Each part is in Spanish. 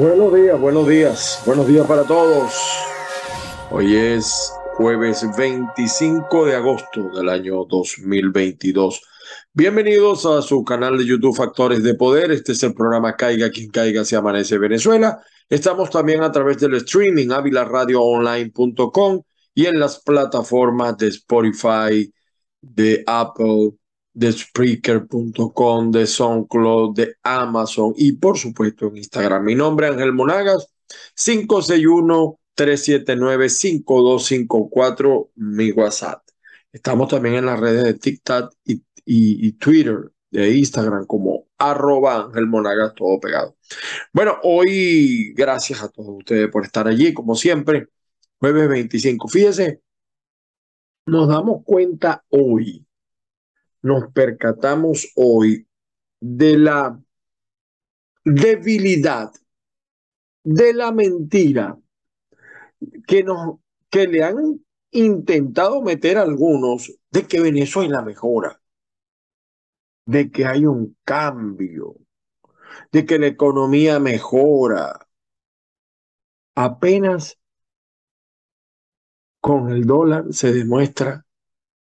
Buenos días, buenos días, buenos días para todos. Hoy es jueves 25 de agosto del año 2022. Bienvenidos a su canal de YouTube Factores de Poder. Este es el programa Caiga quien caiga se amanece Venezuela. Estamos también a través del streaming avilaradioonline.com y en las plataformas de Spotify, de Apple, de Spreaker.com, de SoundCloud, de Amazon y por supuesto en Instagram. Mi nombre es Ángel Monagas, 561-379-5254, mi WhatsApp. Estamos también en las redes de TikTok y, y, Twitter, de Instagram como arroba Ángel Monagas, todo pegado. Bueno, hoy gracias a todos ustedes por estar allí, como siempre, jueves 25. Fíjese, nos damos cuenta hoy nos percatamos hoy de la debilidad, de la mentira que, nos, que le han intentado meter algunos de que Venezuela mejora, de que hay un cambio, de que la economía mejora. Apenas con el dólar se demuestra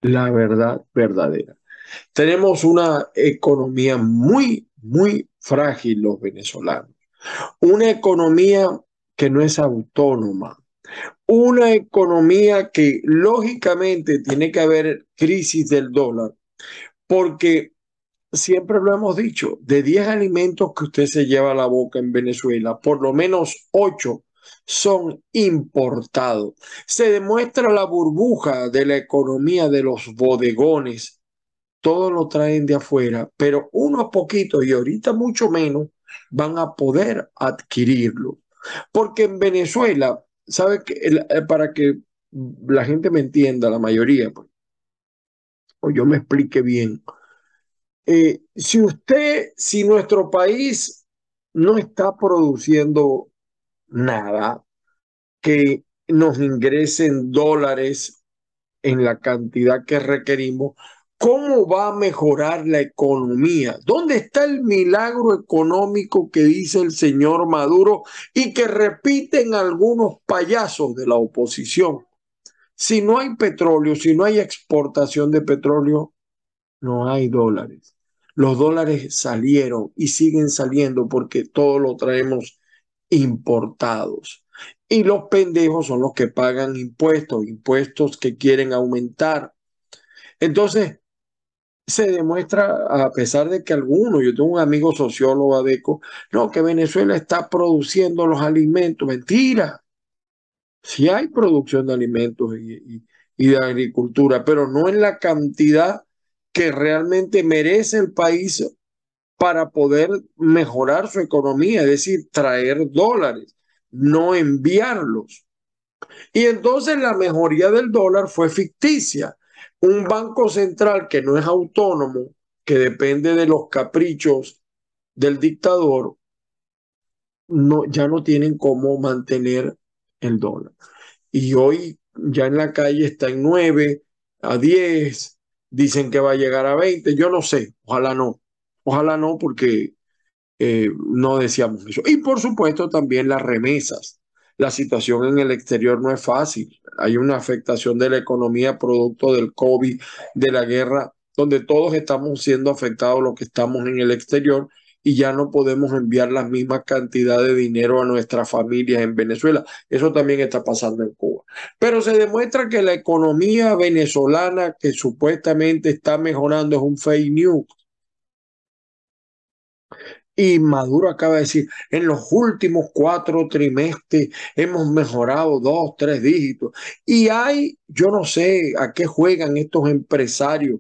la verdad verdadera. Tenemos una economía muy, muy frágil los venezolanos. Una economía que no es autónoma. Una economía que lógicamente tiene que haber crisis del dólar, porque siempre lo hemos dicho, de 10 alimentos que usted se lleva a la boca en Venezuela, por lo menos 8 son importados. Se demuestra la burbuja de la economía de los bodegones todo lo traen de afuera, pero unos poquitos y ahorita mucho menos van a poder adquirirlo. Porque en Venezuela, ¿sabe que eh, para que la gente me entienda, la mayoría, pues, o yo me explique bien, eh, si usted, si nuestro país no está produciendo nada que nos ingresen dólares en la cantidad que requerimos, ¿Cómo va a mejorar la economía? ¿Dónde está el milagro económico que dice el señor Maduro y que repiten algunos payasos de la oposición? Si no hay petróleo, si no hay exportación de petróleo, no hay dólares. Los dólares salieron y siguen saliendo porque todo lo traemos importados. Y los pendejos son los que pagan impuestos, impuestos que quieren aumentar. Entonces, se demuestra, a pesar de que algunos, yo tengo un amigo sociólogo adeco, no, que Venezuela está produciendo los alimentos. Mentira. Sí hay producción de alimentos y de agricultura, pero no en la cantidad que realmente merece el país para poder mejorar su economía, es decir, traer dólares, no enviarlos. Y entonces la mejoría del dólar fue ficticia un banco central que no es autónomo, que depende de los caprichos del dictador, no, ya no tienen cómo mantener el dólar. Y hoy ya en la calle está en 9, a 10, dicen que va a llegar a 20, yo no sé, ojalá no, ojalá no porque eh, no deseamos eso. Y por supuesto también las remesas. La situación en el exterior no es fácil hay una afectación de la economía producto del COVID, de la guerra, donde todos estamos siendo afectados los que estamos en el exterior y ya no podemos enviar la misma cantidad de dinero a nuestras familias en Venezuela. Eso también está pasando en Cuba. Pero se demuestra que la economía venezolana que supuestamente está mejorando es un fake news. Y Maduro acaba de decir, en los últimos cuatro trimestres hemos mejorado dos, tres dígitos. Y hay, yo no sé a qué juegan estos empresarios.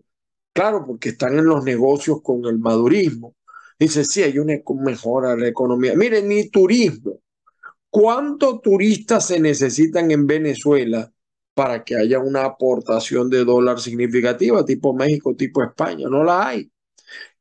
Claro, porque están en los negocios con el madurismo. Dice, sí, hay una mejora de la economía. Miren, ni turismo. ¿Cuántos turistas se necesitan en Venezuela para que haya una aportación de dólar significativa, tipo México, tipo España? No la hay.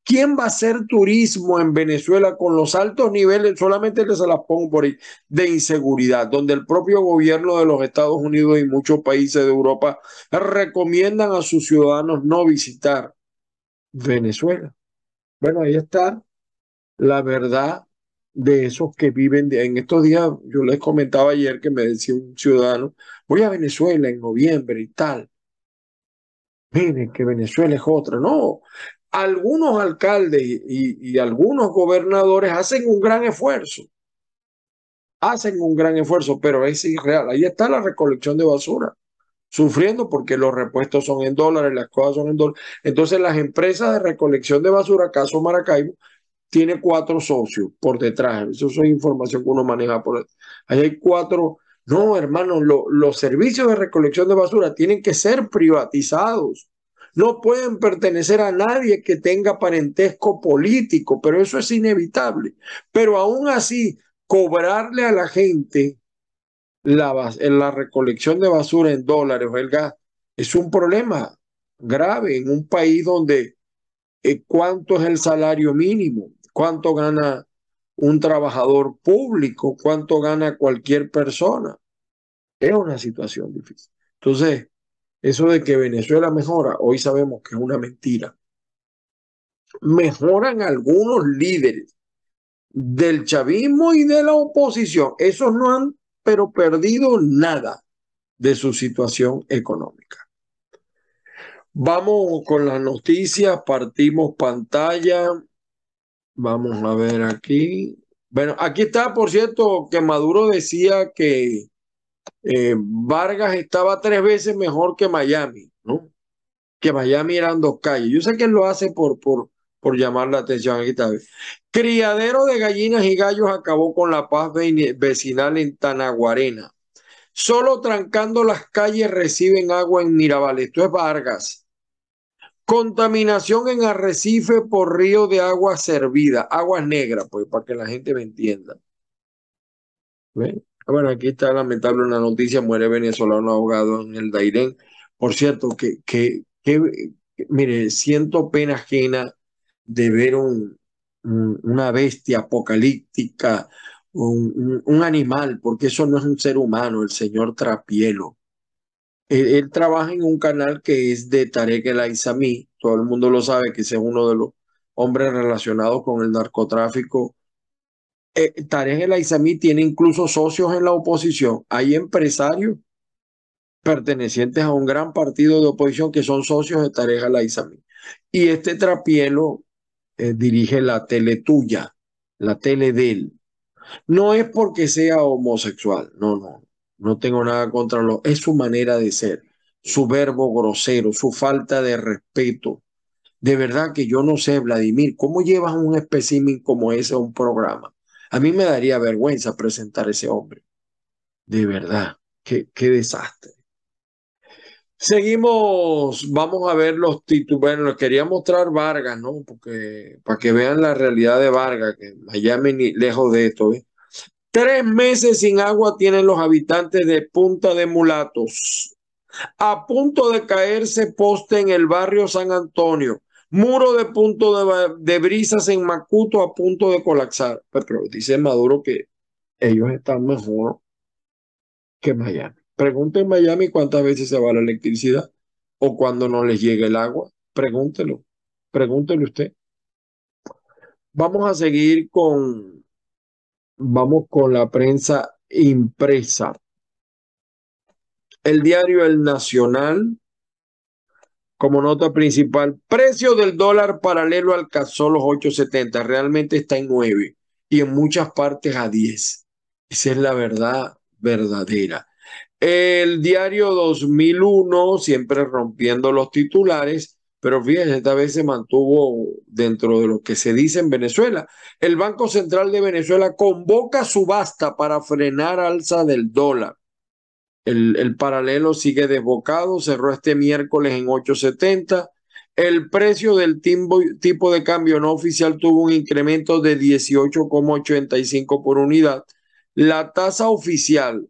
¿Quién va a hacer turismo en Venezuela con los altos niveles, solamente se las pongo por ahí, de inseguridad, donde el propio gobierno de los Estados Unidos y muchos países de Europa recomiendan a sus ciudadanos no visitar Venezuela? Bueno, ahí está la verdad de esos que viven en estos días. Yo les comentaba ayer que me decía un ciudadano, voy a Venezuela en noviembre y tal. Miren que Venezuela es otra. No, algunos alcaldes y, y, algunos gobernadores hacen un gran esfuerzo. Hacen un gran esfuerzo, pero es irreal. Ahí está la recolección de basura, sufriendo porque los repuestos son en dólares, las cosas son en dólares. Entonces las empresas de recolección de basura, caso Maracaibo, tiene cuatro socios por detrás. Eso es información que uno maneja por ahí. hay cuatro. No, hermano, los servicios de recolección de basura tienen que ser privatizados. No pueden pertenecer a nadie que tenga parentesco político, pero eso es inevitable. Pero aún así, cobrarle a la gente la, la recolección de basura en dólares o el gas es un problema grave en un país donde eh, cuánto es el salario mínimo, cuánto gana un trabajador público, cuánto gana cualquier persona. Es una situación difícil. Entonces, eso de que Venezuela mejora, hoy sabemos que es una mentira. Mejoran algunos líderes del chavismo y de la oposición. Esos no han, pero perdido nada de su situación económica. Vamos con las noticias, partimos pantalla. Vamos a ver aquí. Bueno, aquí está, por cierto, que Maduro decía que eh, Vargas estaba tres veces mejor que Miami, ¿no? Que Miami eran dos calles. Yo sé que él lo hace por, por, por llamar la atención. Aquí está. Criadero de gallinas y gallos acabó con la paz vecinal en Tanaguarena. Solo trancando las calles reciben agua en Mirabal. Esto es Vargas. Contaminación en Arrecife por río de agua servida, aguas negras, pues para que la gente me entienda. Ah, bueno, aquí está lamentable una noticia, muere venezolano ahogado en el Dairén. Por cierto, que, que, que mire, siento pena ajena de ver un, una bestia apocalíptica, un, un, animal, porque eso no es un ser humano, el señor Trapielo. Él, trabaja en un canal que es de Tarek El Aizami, todo el mundo lo sabe que ese es uno de los hombres relacionados con el narcotráfico. Eh, Tarek El Aizami tiene incluso socios en la oposición. Hay empresarios pertenecientes a un gran partido de oposición que son socios de Tarek El Aizami. Y este trapielo eh, dirige la tele tuya, la tele de él. No es porque sea homosexual, no, no. No tengo nada contra lo, es su manera de ser, su verbo grosero, su falta de respeto. De verdad que yo no sé, Vladimir, ¿cómo llevas un espécimen como ese a un programa? A mí me daría vergüenza presentar a ese hombre. De verdad, qué, qué desastre. Seguimos, vamos a ver los títulos. Bueno, les quería mostrar Vargas, ¿no? Porque para que vean la realidad de Vargas, que Miami ni lejos de esto, ¿eh? Tres meses sin agua tienen los habitantes de Punta de Mulatos. A punto de caerse poste en el barrio San Antonio. Muro de punto de, brisas en Macuto a punto de colapsar. Pero dice Maduro que ellos están mejor que Miami. Pregunten en Miami cuántas veces se va la electricidad o cuando no les llega el agua. Pregúntelo. Pregúntelo usted. Vamos a seguir con Vamos con la prensa impresa. El diario El Nacional, como nota principal, precio del dólar paralelo alcanzó los 8.70, realmente está en 9 y en muchas partes a 10. Esa es la verdad verdadera. El diario 2001, siempre rompiendo los titulares, pero fíjense, esta vez se mantuvo dentro de lo que se dice en Venezuela. El Banco Central de Venezuela convoca subasta para frenar alza del dólar. El, el paralelo sigue desbocado, cerró este miércoles en 8.70. El precio del tipo de cambio no oficial tuvo un incremento de 18,85 por unidad. La tasa oficial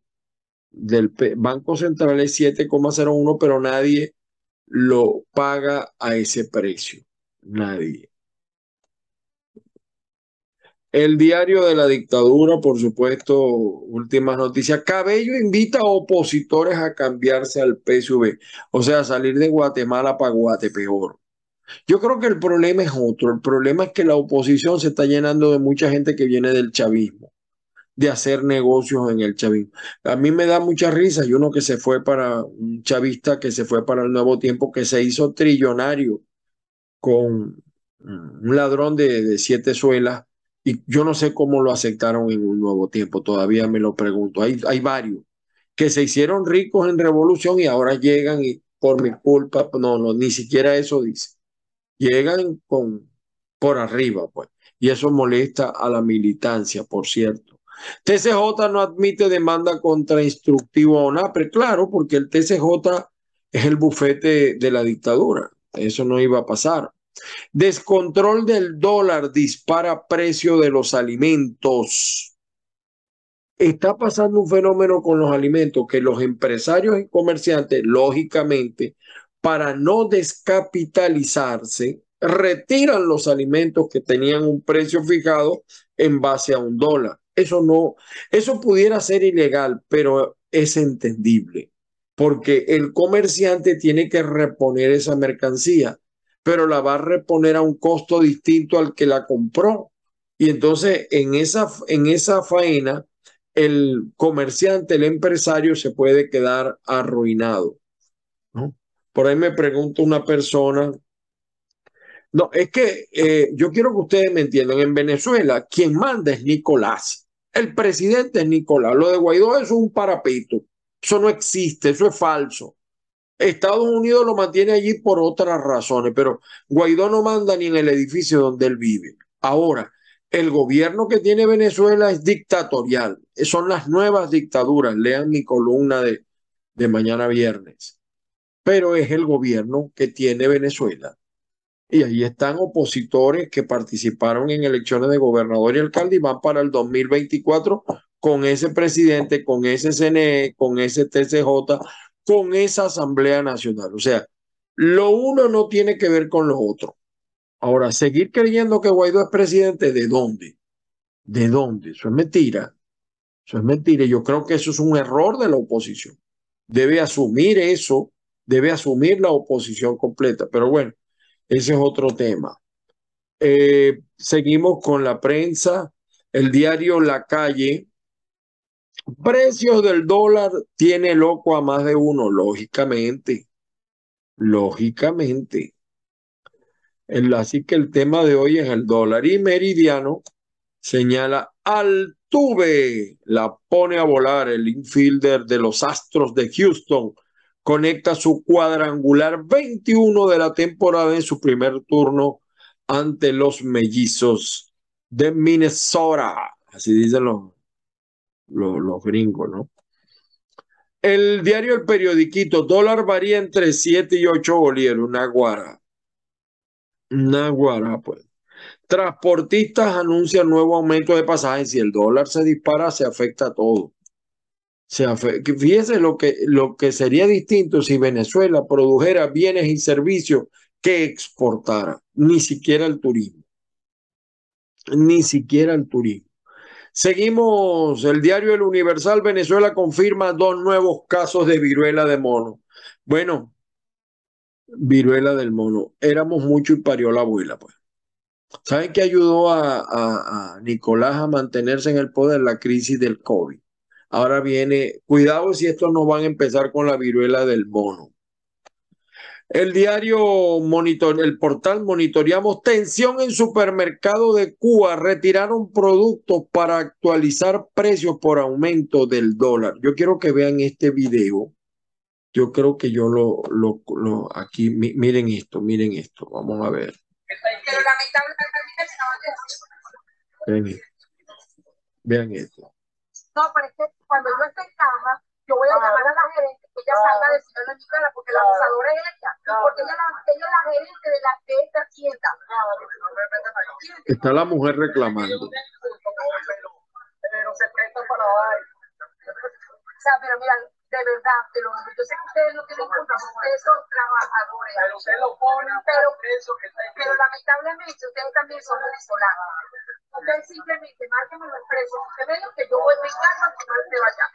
del Banco Central es 7,01, pero nadie lo paga a ese precio. Nadie. El diario de la dictadura, por supuesto, últimas noticias. Cabello invita a opositores a cambiarse al PSV, o sea, salir de Guatemala para Guatepeor. Yo creo que el problema es otro. El problema es que la oposición se está llenando de mucha gente que viene del chavismo, de hacer negocios en el chavismo. A mí me da mucha risa. Y uno que se fue para un chavista que se fue para el nuevo tiempo, que se hizo trillonario con un ladrón de, siete suelas y yo no sé cómo lo aceptaron en un nuevo tiempo, todavía me lo pregunto. Hay, hay varios que se hicieron ricos en revolución y ahora llegan y por mi culpa, no, no, ni siquiera eso dice. Llegan con por arriba, pues. Y eso molesta a la militancia, por cierto. TCJ no admite demanda contra instructivo a ONAPRE, claro, porque el TCJ es el bufete de la dictadura. Eso no iba a pasar. Descontrol del dólar dispara precio de los alimentos. Está pasando un fenómeno con los alimentos que los empresarios y comerciantes, lógicamente, para no descapitalizarse, retiran los alimentos que tenían un precio fijado en base a un dólar. Eso no, eso pudiera ser ilegal, pero es entendible, porque el comerciante tiene que reponer esa mercancía pero la va a reponer a un costo distinto al que la compró. Y entonces en esa, en esa faena, el comerciante, el empresario se puede quedar arruinado. Por ahí me pregunta una persona. No, es que eh, yo quiero que ustedes me entiendan. En Venezuela, quien manda es Nicolás. El presidente es Nicolás. Lo de Guaidó es un parapeto. Eso no existe, eso es falso. Estados Unidos lo mantiene allí por otras razones, pero Guaidó no manda ni en el edificio donde él vive. Ahora, el gobierno que tiene Venezuela es dictatorial. Son las nuevas dictaduras. Lean mi columna de, de mañana viernes. Pero es el gobierno que tiene Venezuela. Y ahí están opositores que participaron en elecciones de gobernador y alcalde y van para el 2024 con ese presidente, con ese CNE, con ese TCJ, con esa Asamblea Nacional. O sea, lo uno no tiene que ver con lo otro. Ahora, seguir creyendo que Guaidó es presidente, ¿de dónde? ¿De dónde? Eso es mentira. Eso es mentira. Yo creo que eso es un error de la oposición. Debe asumir eso, debe asumir la oposición completa. Pero bueno, ese es otro tema. Eh, seguimos con la prensa. El diario La Calle Precios del dólar tiene loco a más de uno, lógicamente. Lógicamente. así que el tema de hoy es el dólar. Y Meridiano señala Altuve, la pone a volar el infielder de los Astros de Houston. Conecta su cuadrangular 21 de la temporada en su primer turno ante los mellizos de Minnesota. Así dicen los, los, gringos, ¿no? El diario El Periodiquito, dólar varía entre 7 y 8 bolívares, una guara. Una guara, pues. Transportistas anuncian nuevo aumento de pasajes. Si el dólar se dispara, se afecta a todo. Se Fíjese lo que, lo que sería distinto si Venezuela produjera bienes y servicios que exportara. Ni siquiera el turismo. Ni siquiera el turismo. Seguimos, el diario El Universal Venezuela confirma dos nuevos casos de viruela de mono. Bueno, viruela del mono. Éramos mucho y parió la abuela, pues. ¿Saben qué ayudó a, a, Nicolás a mantenerse en el poder? La crisis del COVID. Ahora viene, cuidado si estos no van a empezar con la viruela del mono. El diario Monitor, el portal monitoreamos tensión en supermercado de Cuba. Retiraron productos para actualizar precios por aumento del dólar. Yo quiero que vean este video. Yo creo que yo lo, lo, lo aquí, miren esto, miren esto. Vamos a ver. Vean Vean esto. No, pero es que cuando yo esté en caja, yo voy a llamar a la gerente que ella salga a decirle a la porque la abusadora es ella, porque ella, ella es la gerente de, la, de esta tienda. Está la mujer reclamando. Pero se presta para O sea, pero mira, de verdad, de lo, yo sé que ustedes no tienen culpa, ustedes son trabajadores. Pero ustedes lo ponen, pero, pero lamentablemente ustedes también son venezolanos. Ustedes simplemente márquenme los precios. Usted me dijo que yo voy a mi casa, que no se vaya.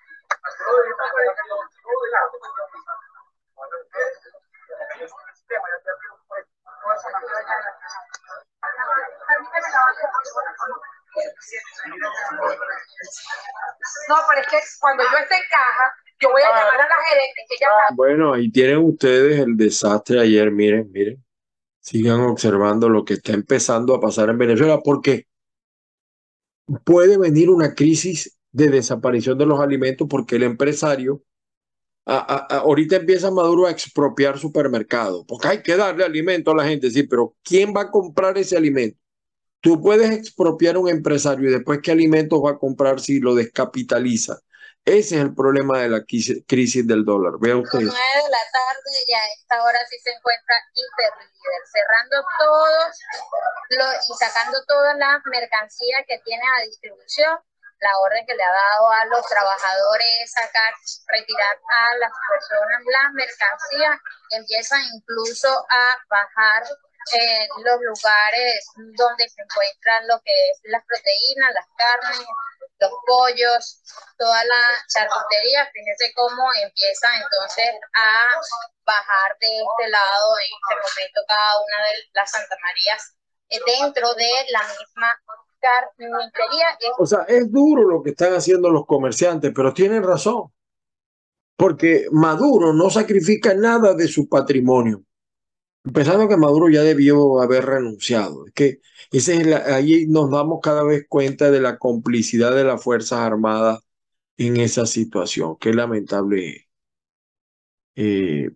No, pero es que cuando yo esté en caja, yo voy a llamar a la gerente que ya está. Bueno, ahí tienen ustedes el desastre ayer, miren, miren. Sigan observando lo que está empezando a pasar en Venezuela, porque puede venir una crisis de desaparición de los alimentos porque el empresario ahorita empieza Maduro a expropiar supermercados, porque hay que darle alimento a la gente, sí, pero ¿quién va a comprar ese alimento? Tú puedes expropiar un empresario y después qué alimentos va a comprar si lo descapitaliza. Ese es el problema de la crisis del dólar. Vea usted. A las 9 de la tarde ya a esta hora sí se encuentra Hiperlíder, cerrando todos los, y sacando toda la mercancía que tiene a distribución. La orden que le ha dado a los trabajadores es sacar, retirar a las personas las mercancías, empiezan incluso a bajar en los lugares donde se encuentran lo que es las proteínas, las carnes, los pollos, toda la charcutería, fíjense cómo empieza entonces a bajar de este lado en este momento cada una de las Santa Marías eh, dentro de la misma carnicería. O sea, es duro lo que están haciendo los comerciantes, pero tienen razón, porque Maduro no sacrifica nada de su patrimonio. Empezando que Maduro ya debió haber renunciado. Es que ahí nos damos cada vez cuenta de la complicidad de las Fuerzas Armadas en esa situación. Qué lamentable. Eh,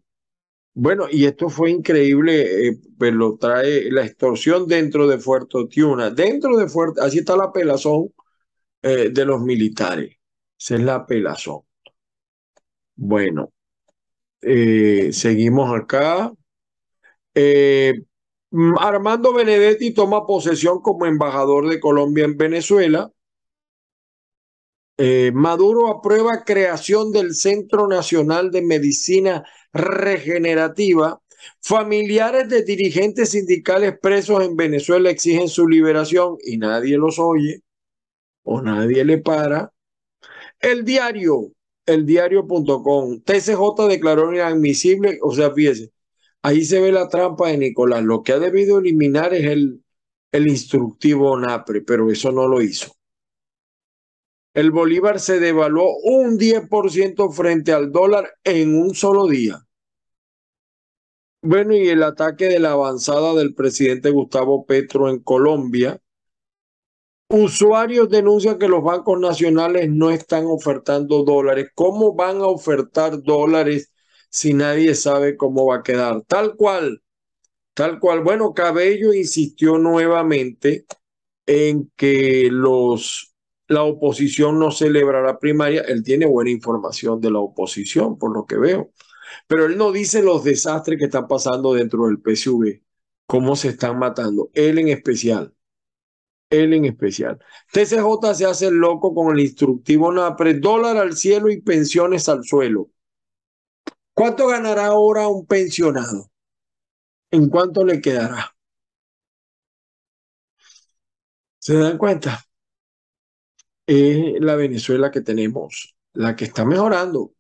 bueno, y esto fue increíble, eh, pues lo trae la extorsión dentro de Fuerte Tiuna. Dentro de Fuerte, así está la pelazón eh, de los militares. Esa es la pelazón. Bueno, seguimos acá. Eh, mm, Armando Benedetti toma posesión como embajador de Colombia en Venezuela. Eh, Maduro aprueba creación del Centro Nacional de Medicina Regenerativa. Familiares de dirigentes sindicales presos en Venezuela exigen su liberación y nadie los oye o nadie le para. El diario, el diario.com, TCJ declaró inadmisible, o sea, fíjese, Ahí se ve la trampa de Nicolás. Lo que ha debido eliminar es el, el instructivo NAPRE, pero eso no lo hizo. El Bolívar se devaluó un 10% frente al dólar en un solo día. Bueno, y el ataque de la avanzada del presidente Gustavo Petro en Colombia. Usuarios denuncian que los bancos nacionales no están ofertando dólares. ¿Cómo van a ofertar dólares si nadie sabe cómo va a quedar. Tal cual, tal cual. Bueno, Cabello insistió nuevamente en que los, la oposición no celebrará primaria. Él tiene buena información de la oposición, por lo que veo. Pero él no dice los desastres que están pasando dentro del PSV, cómo se están matando. Él en especial. Él en especial. TCJ se hace loco con el instructivo NAPRE, dólar al cielo y pensiones al suelo. ¿Cuánto ganará ahora un pensionado? ¿En cuánto le quedará? ¿Se dan cuenta? Es la Venezuela que tenemos, la que está mejorando,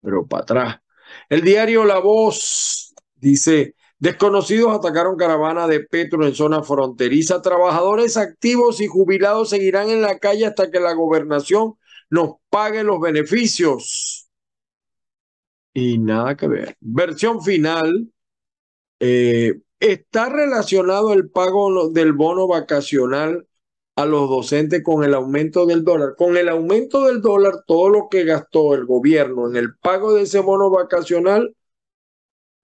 pero para atrás. El diario La Voz dice, desconocidos atacaron caravana de Petro en zona fronteriza. Trabajadores activos y jubilados seguirán en la calle hasta que la gobernación nos pague los beneficios y nada que ver. Versión final. Eh, ¿Está relacionado el pago del bono vacacional a los docentes con el aumento del dólar? Con el aumento del dólar, todo lo que gastó el gobierno en el pago de ese bono vacacional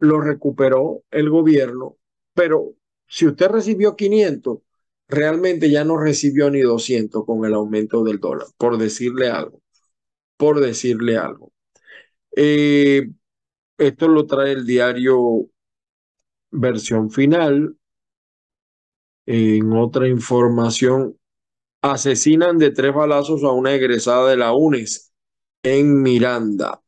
lo recuperó el gobierno. Pero si usted recibió 500, realmente ya no recibió ni 200 con el aumento del dólar, por decirle algo. Por decirle algo. Eh, esto lo trae el diario versión final. En otra información, asesinan de tres balazos a una egresada de la UNES en Miranda.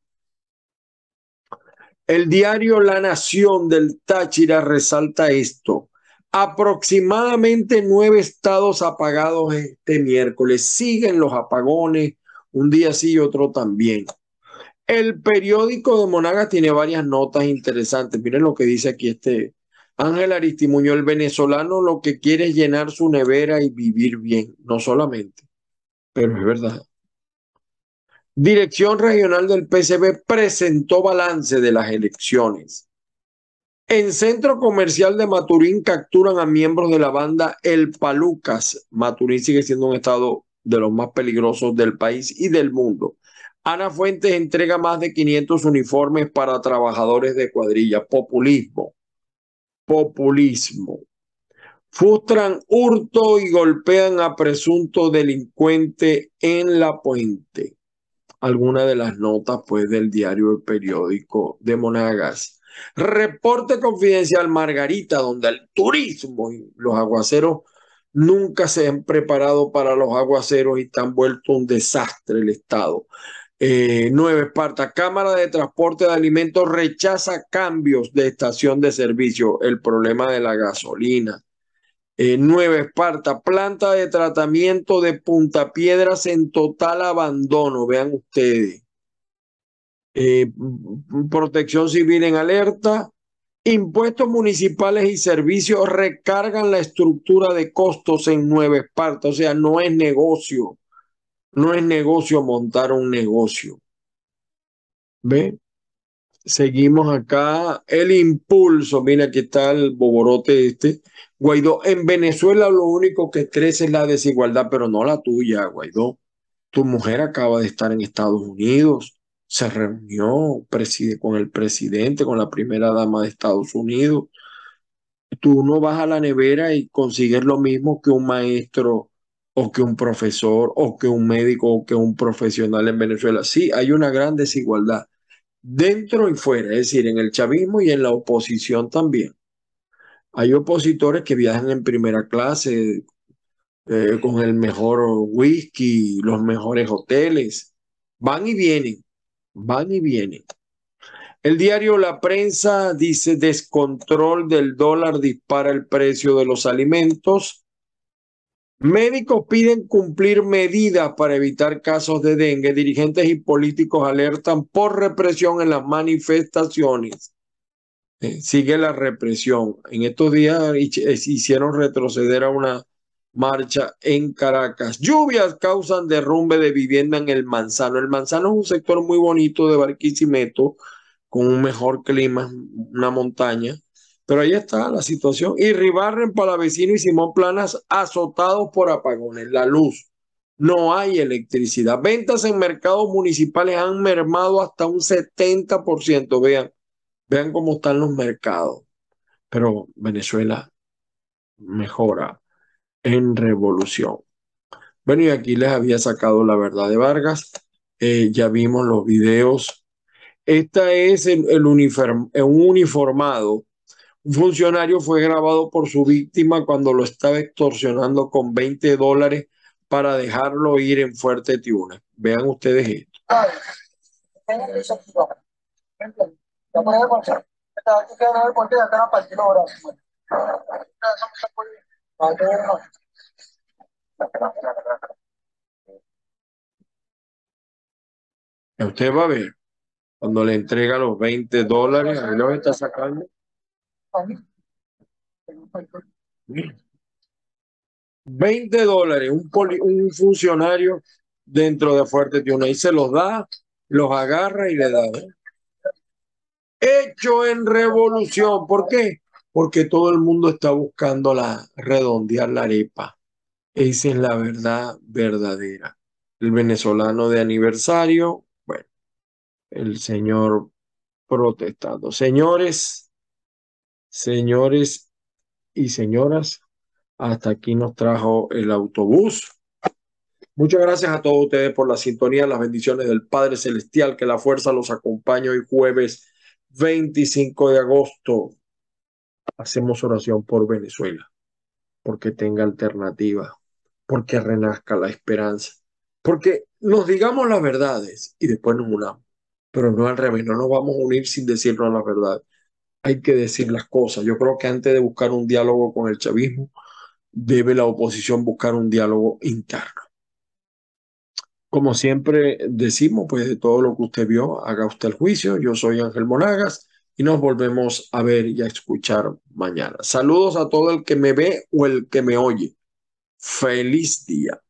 El diario La Nación del Táchira resalta esto. Aproximadamente nueve estados apagados este miércoles. Siguen los apagones, un día sí y otro también. El periódico de Monagas tiene varias notas interesantes. Miren lo que dice aquí este Ángel Aristimuño. El venezolano lo que quiere es llenar su nevera y vivir bien, no solamente, pero es verdad. Dirección Regional del PCB presentó balance de las elecciones. En Centro Comercial de Maturín capturan a miembros de la banda El Palucas. Maturín sigue siendo un estado de los más peligrosos del país y del mundo. Ana Fuentes entrega más de 500 uniformes para trabajadores de cuadrilla. Populismo. Populismo. Frustran hurto y golpean a presunto delincuente en la puente. Alguna de las notas pues del diario El Periódico de Monagas. Reporte confidencial Margarita, donde el turismo y los aguaceros nunca se han preparado para los aguaceros y están vuelto un desastre el Estado. Eh, Esparta, Cámara de Transporte de Alimentos rechaza cambios de estación de servicio, el problema de la gasolina. Eh, nueve Esparta, planta de tratamiento de puntapiedras en total abandono, vean ustedes. Eh, protección civil en alerta, impuestos municipales y servicios recargan la estructura de costos en Nueva Esparta, o sea, no es negocio, no es negocio montar un negocio. ¿Ve? Seguimos acá, el impulso, mira aquí está el boborote este. Guaidó, en Venezuela lo único que crece es la desigualdad, pero no la tuya, Guaidó. Tu mujer acaba de estar en Estados Unidos se reunió con el presidente, con la primera dama de Estados Unidos. Tú no vas a la nevera y consigues lo mismo que un maestro o que un profesor o que un médico o que un profesional en Venezuela. Sí, hay una gran desigualdad dentro y fuera, es decir, en el chavismo y en la oposición también. Hay opositores que viajan en primera clase eh, con el mejor whisky, los mejores hoteles, van y vienen van y vienen. El diario La Prensa dice descontrol del dólar dispara el precio de los alimentos. Médicos piden cumplir medidas para evitar casos de dengue. Dirigentes y políticos alertan por represión en las manifestaciones. Eh, sigue la represión. En estos días hicieron retroceder a una marcha en Caracas. Lluvias causan derrumbe de vivienda en el Manzano. El Manzano es un sector muy bonito de Barquisimeto, con un mejor clima, una montaña. Pero ahí está la situación. Y Ribarren, Palavecino y Simón Planas azotados por apagones. La luz. No hay electricidad. Ventas en mercados municipales han mermado hasta un 70%. Vean, vean cómo están los mercados. Pero Venezuela mejora en revolución. Bueno, y aquí les había sacado la verdad de Vargas. Eh, ya vimos los videos. Esta es el, el un uniformado. Un funcionario fue grabado por su víctima cuando lo estaba extorsionando con 20 dólares para dejarlo ir en Fuerte Tiuna. Vean ustedes esto. Usted va a ver, cuando le entrega los 20 dólares, ahí lo está sacando. 20 dólares, un, un funcionario dentro de Fuerte Tiuna, y se los da, los agarra y le da. Hecho en revolución, ¿por qué? porque todo el mundo está buscando la, redondear la arepa. Esa es la verdad verdadera. El venezolano de aniversario, bueno, el señor protestando. Señores, señores y señoras, hasta aquí nos trajo el autobús. Muchas gracias a todos ustedes por la sintonía, las bendiciones del Padre Celestial, que la fuerza los acompañe hoy jueves 25 de agosto hacemos oración por Venezuela, porque tenga alternativa, porque renazca la esperanza, porque nos digamos las verdades y después nos unamos, pero no al revés, no nos vamos a unir sin decirnos las verdades. Hay que decir las cosas. Yo creo que antes de buscar un diálogo con el chavismo, debe la oposición buscar un diálogo interno. Como siempre decimos, pues de todo lo que usted vio, haga usted el juicio. Yo soy Ángel Monagas y nos volvemos a ver y a escuchar mañana. Saludos a todo el que me ve o el que me oye. Feliz día.